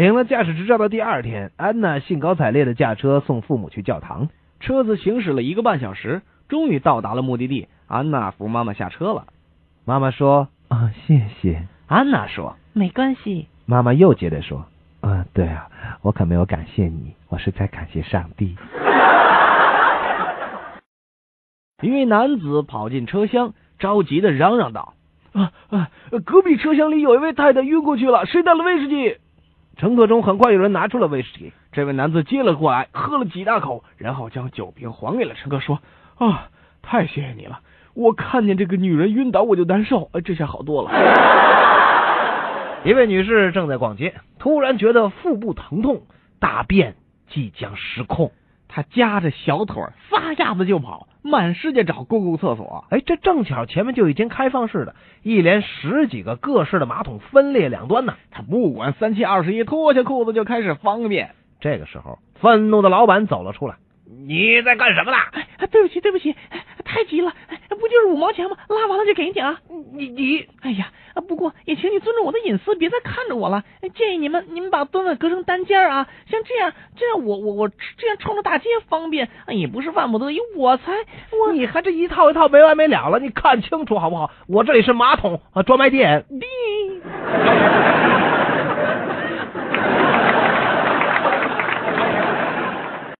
领了驾驶执照的第二天，安娜兴高采烈的驾车送父母去教堂。车子行驶了一个半小时，终于到达了目的地。安娜扶妈妈下车了。妈妈说：“啊，谢谢。”安娜说：“没关系。”妈妈又接着说：“啊，对啊，我可没有感谢你，我是在感谢上帝。”一位男子跑进车厢，着急的嚷嚷道：“啊啊！隔壁车厢里有一位太太晕过去了，谁带了威士忌？”乘客中很快有人拿出了威士忌，这位男子接了过来，喝了几大口，然后将酒瓶还给了乘客，说：“啊，太谢谢你了！我看见这个女人晕倒，我就难受，这下好多了。”一位女士正在逛街，突然觉得腹部疼痛，大便即将失控，她夹着小腿撒丫子就跑，满世界找公共厕所。哎，这正巧前面就一间开放式的，一连十几个各式的马桶分列两端呢。他不管三七二十一，脱下裤子就开始方便。这个时候，愤怒的老板走了出来：“你在干什么呢？”“哎，对不起，对不起，太急了，不就是五毛钱吗？拉完了就给你啊。”“你你，哎呀。”不过也请你尊重我的隐私，别再看着我了。建议你们，你们把蹲位隔成单间啊，像这样，这样我我我这样冲着大街方便。也不是万不得已，我才我你还这一套一套没完没了了，你看清楚好不好？我这里是马桶啊专卖店。